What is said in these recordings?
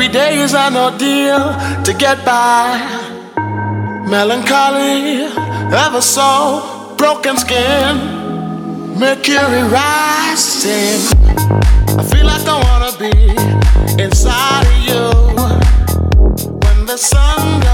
Every day is an ordeal to get by. Melancholy, ever so broken skin, mercury rising. I feel like I wanna be inside of you when the sun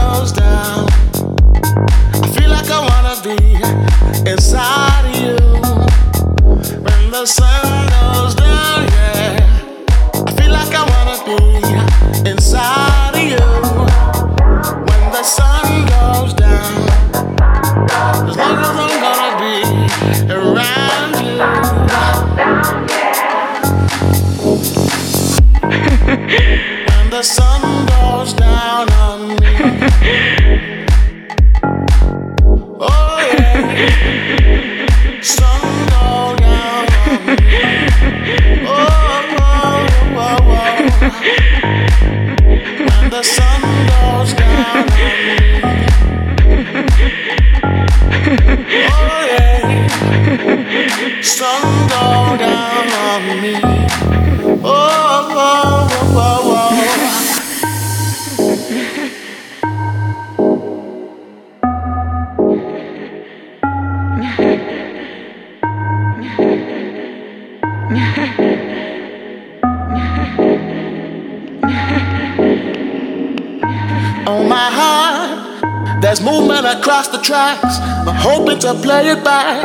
tracks. I'm hoping to play it back.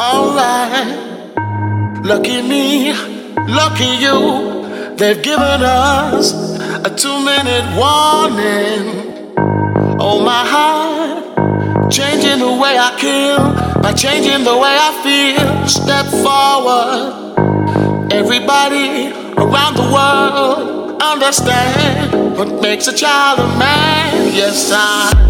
Alright. Lucky me, lucky you. They've given us a two minute warning. Oh, my heart. Changing the way I kill by changing the way I feel. Step forward. Everybody around the world understand what makes a child a man. Yes, I.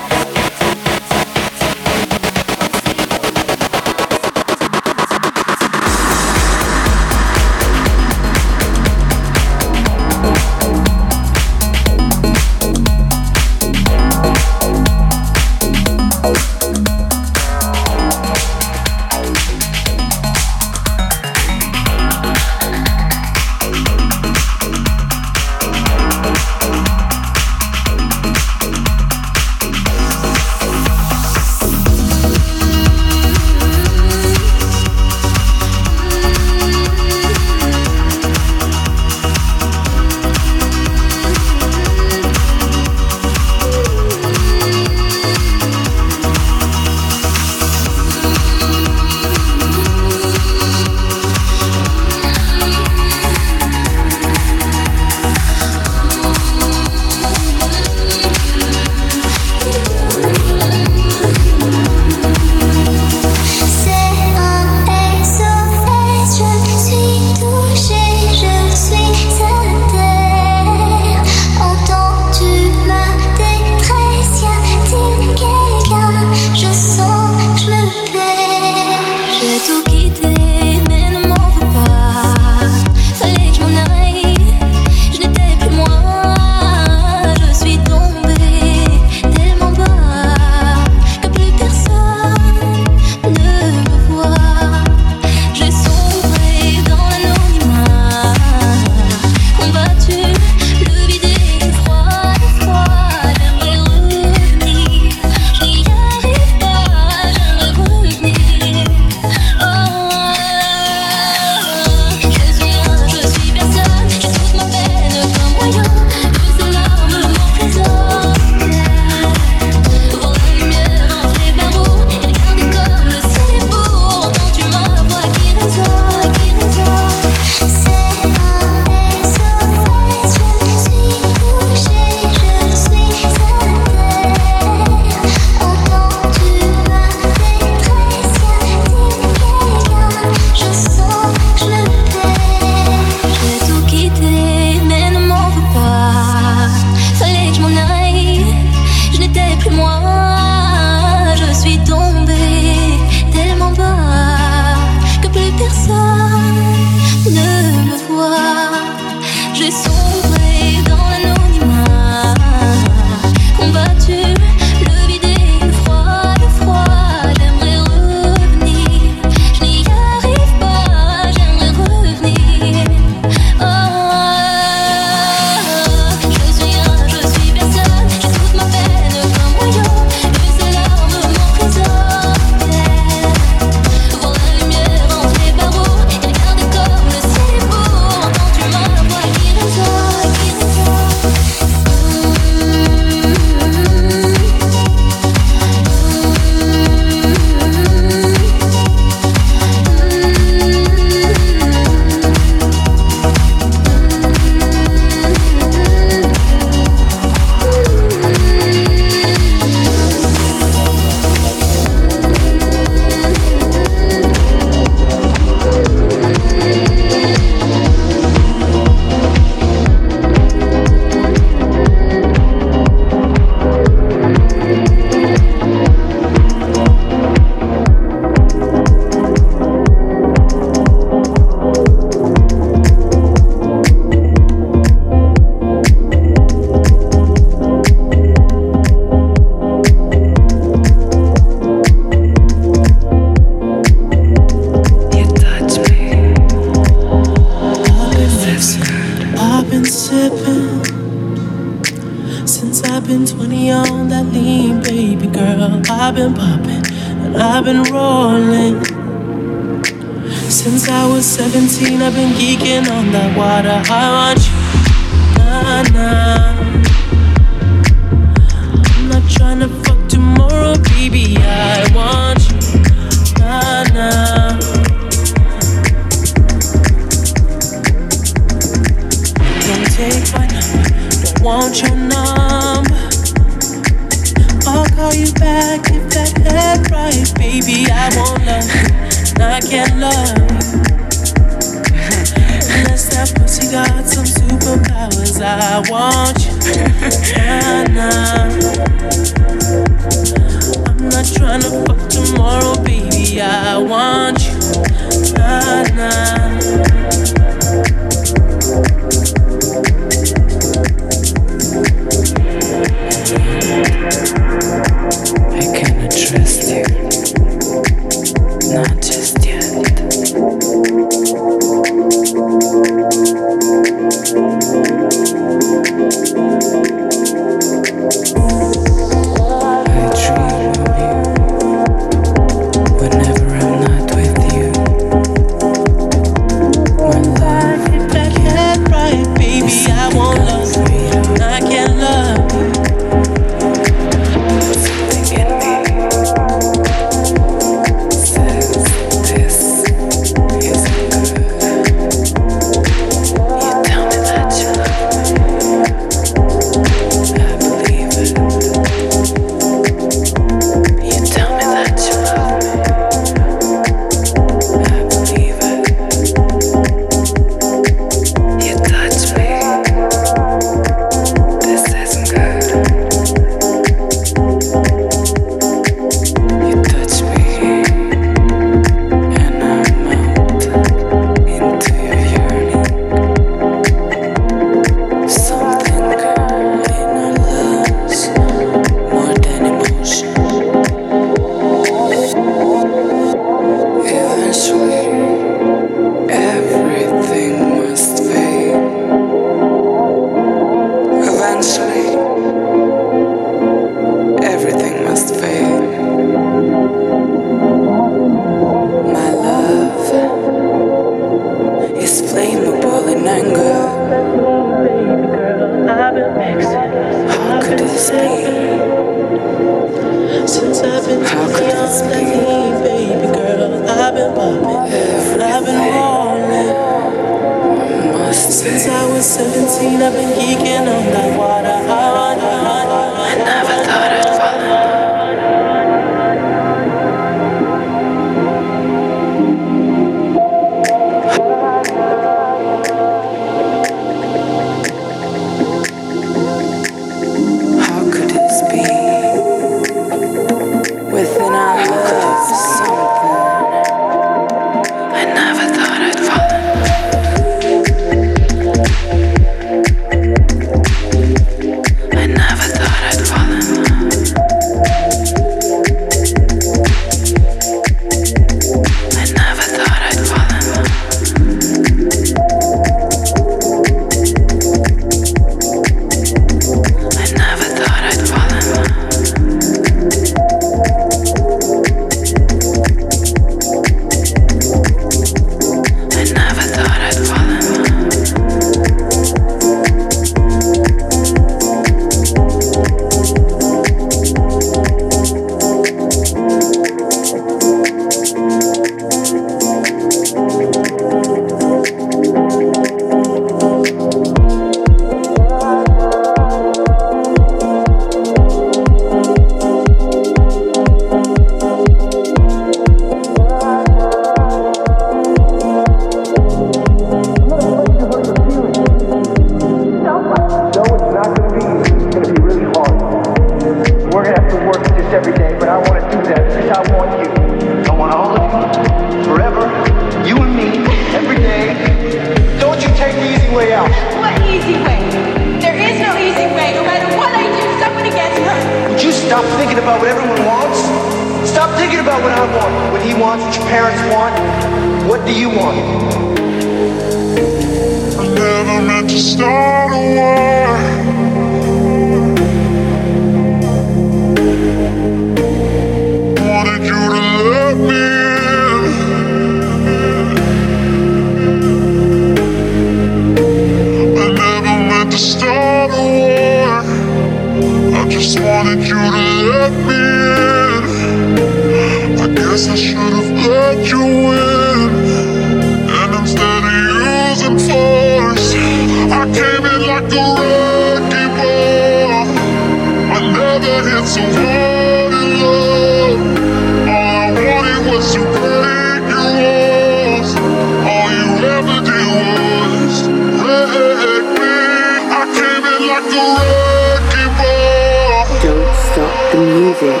Don't stop the music.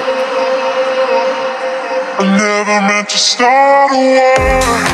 I never meant to start a war.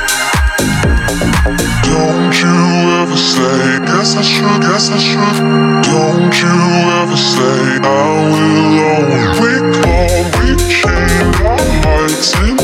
Don't you ever say, guess I should, guess I should. Don't you ever say, I will always recall, reaching our heights in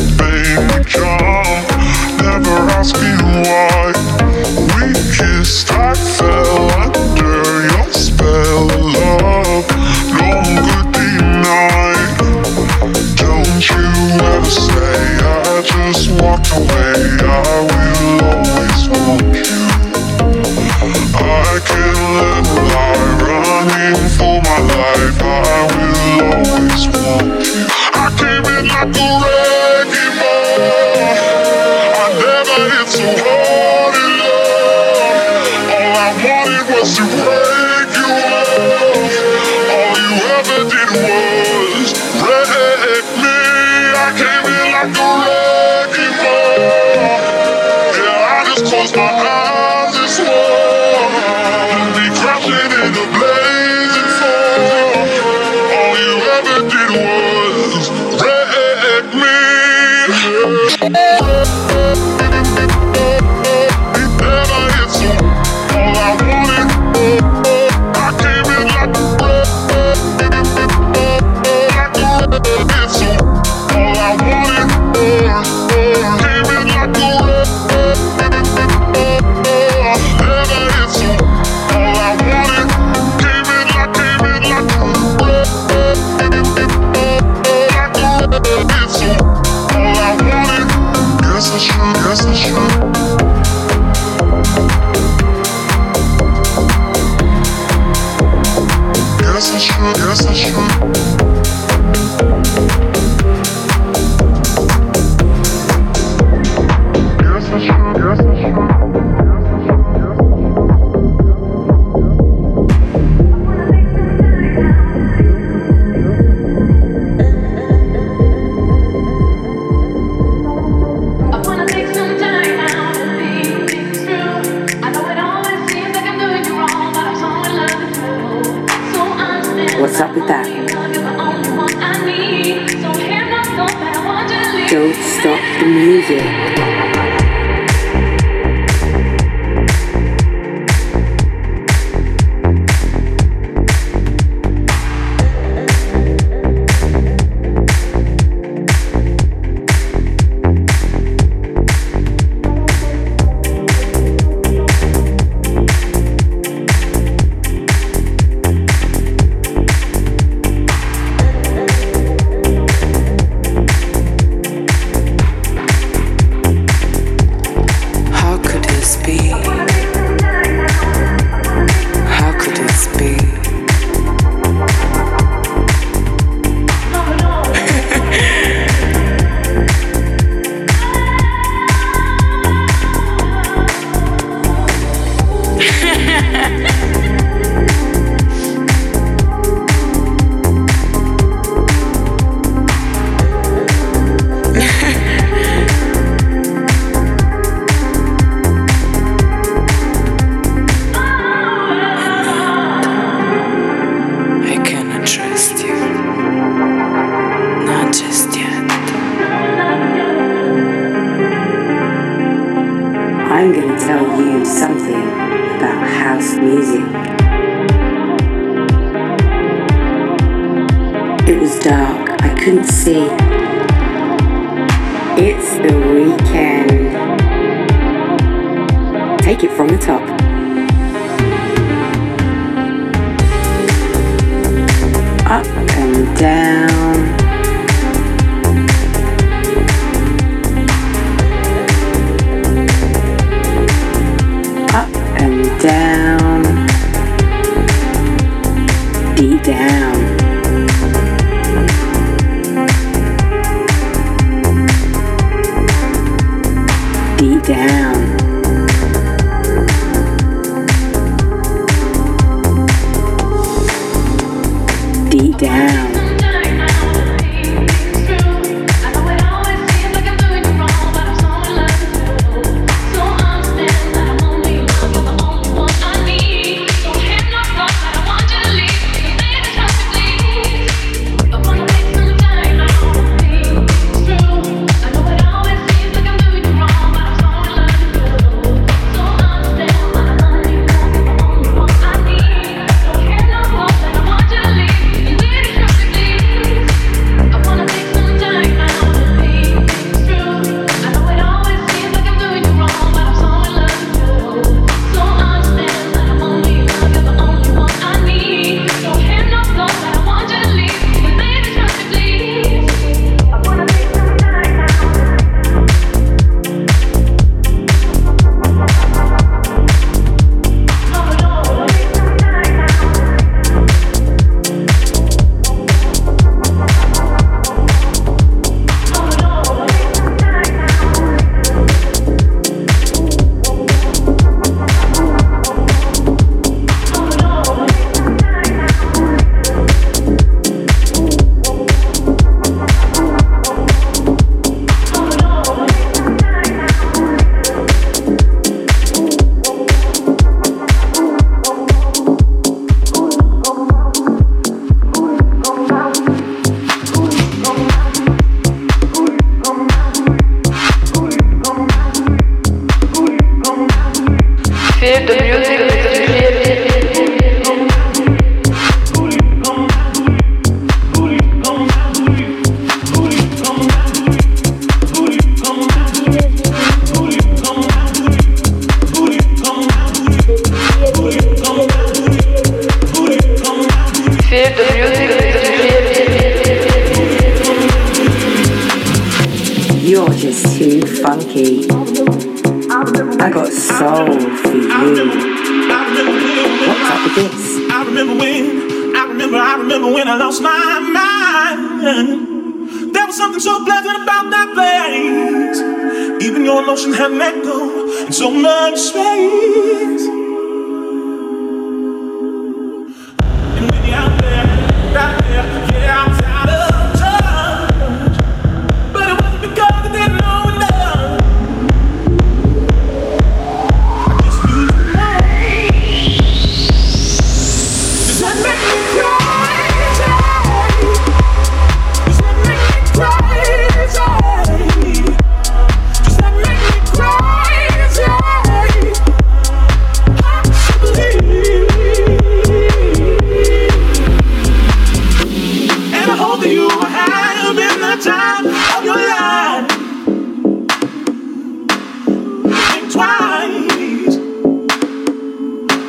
twice.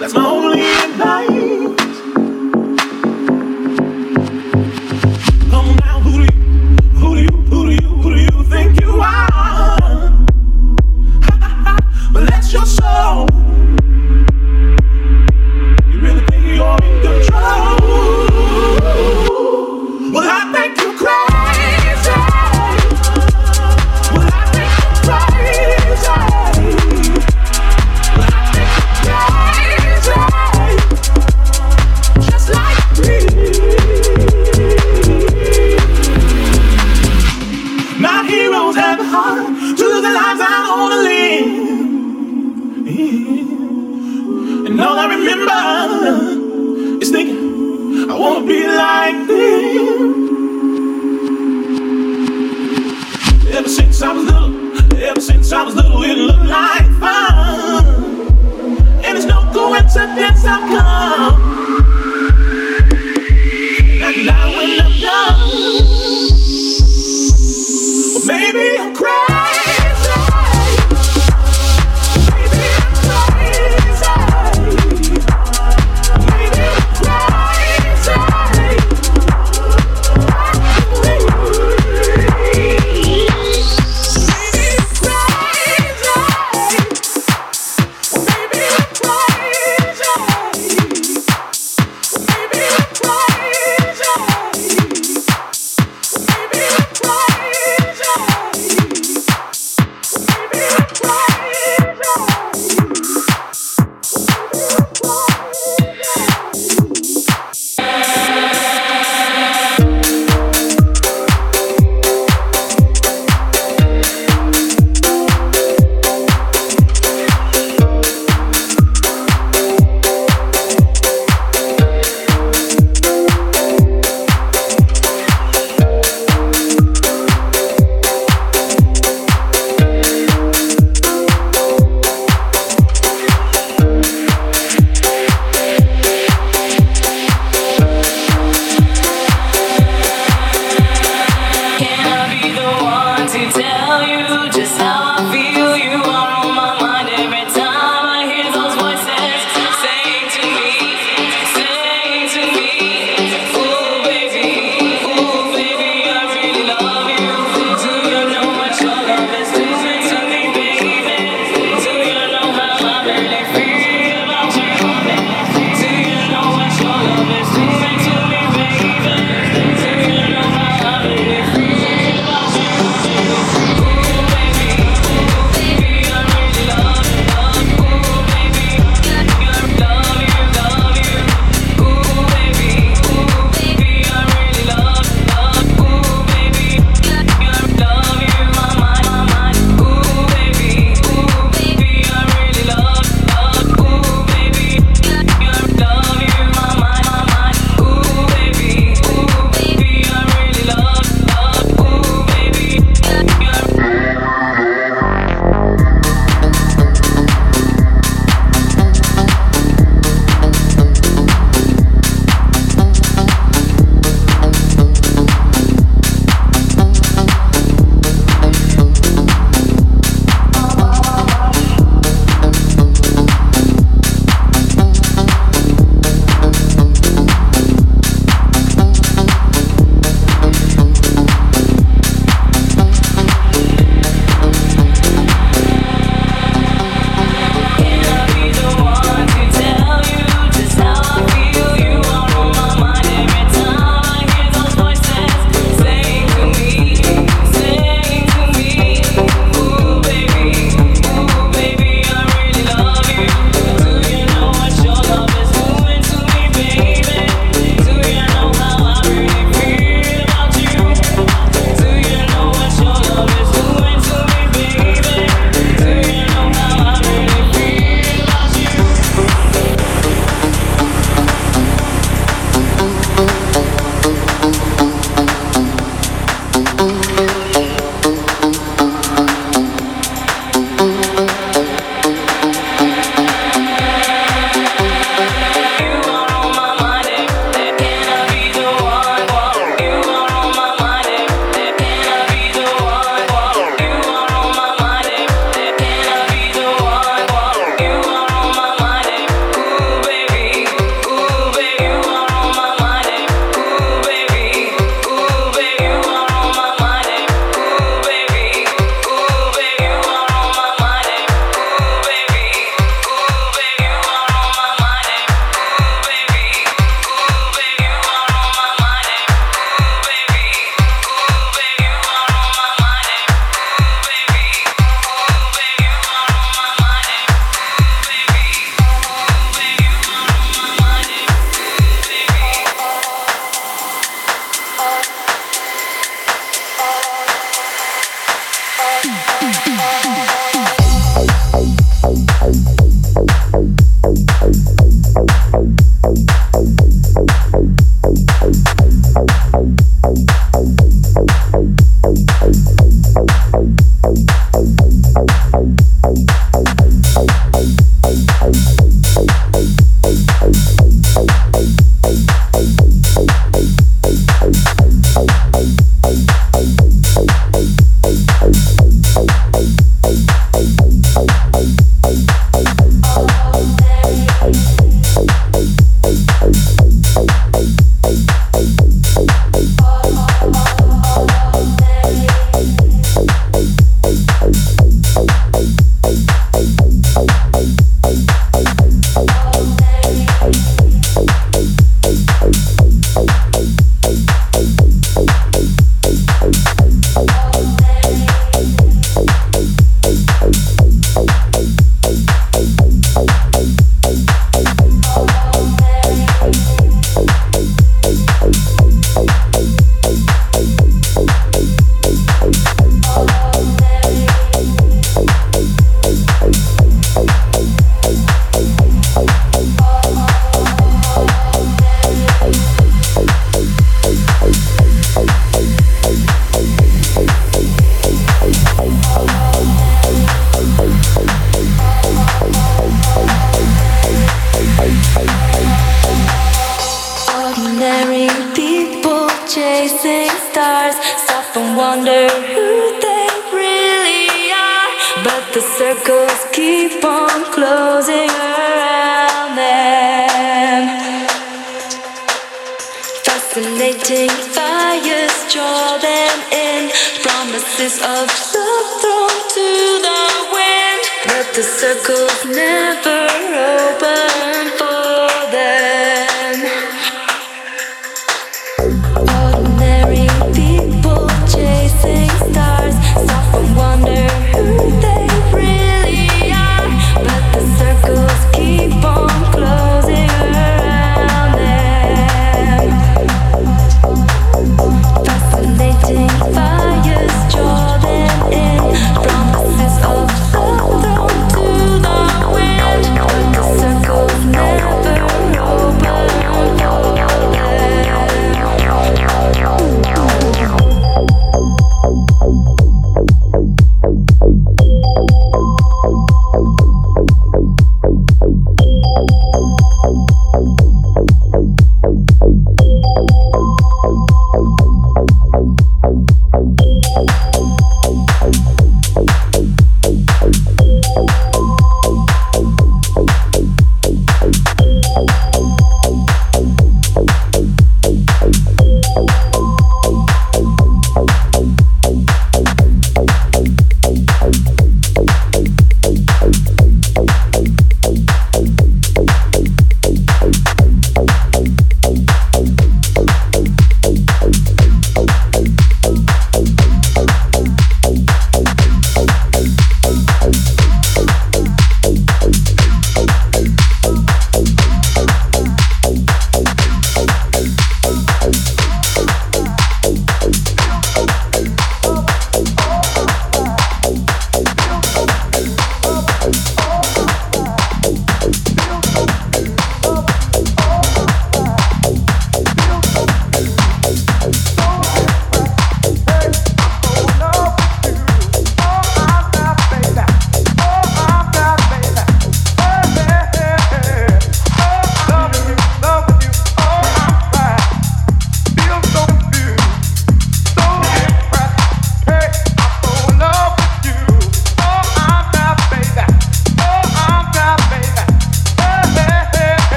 That's my only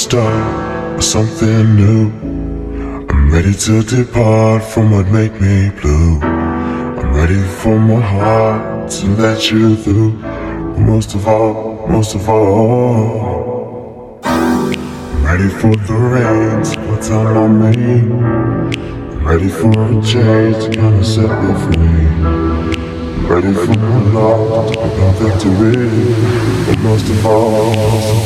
start of something new. I'm ready to depart from what made me blue. I'm ready for my heart to let you through. But most of all, most of all, I'm ready for the rain to put on me. I'm ready for a change to kind of set me free. I'm ready for my love to become victory. But most of all.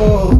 Should've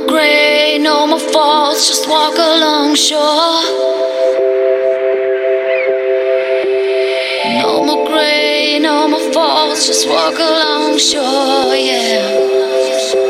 more gray, no more falls, just walk along shore. No more gray, no more falls, just walk along shore, yeah.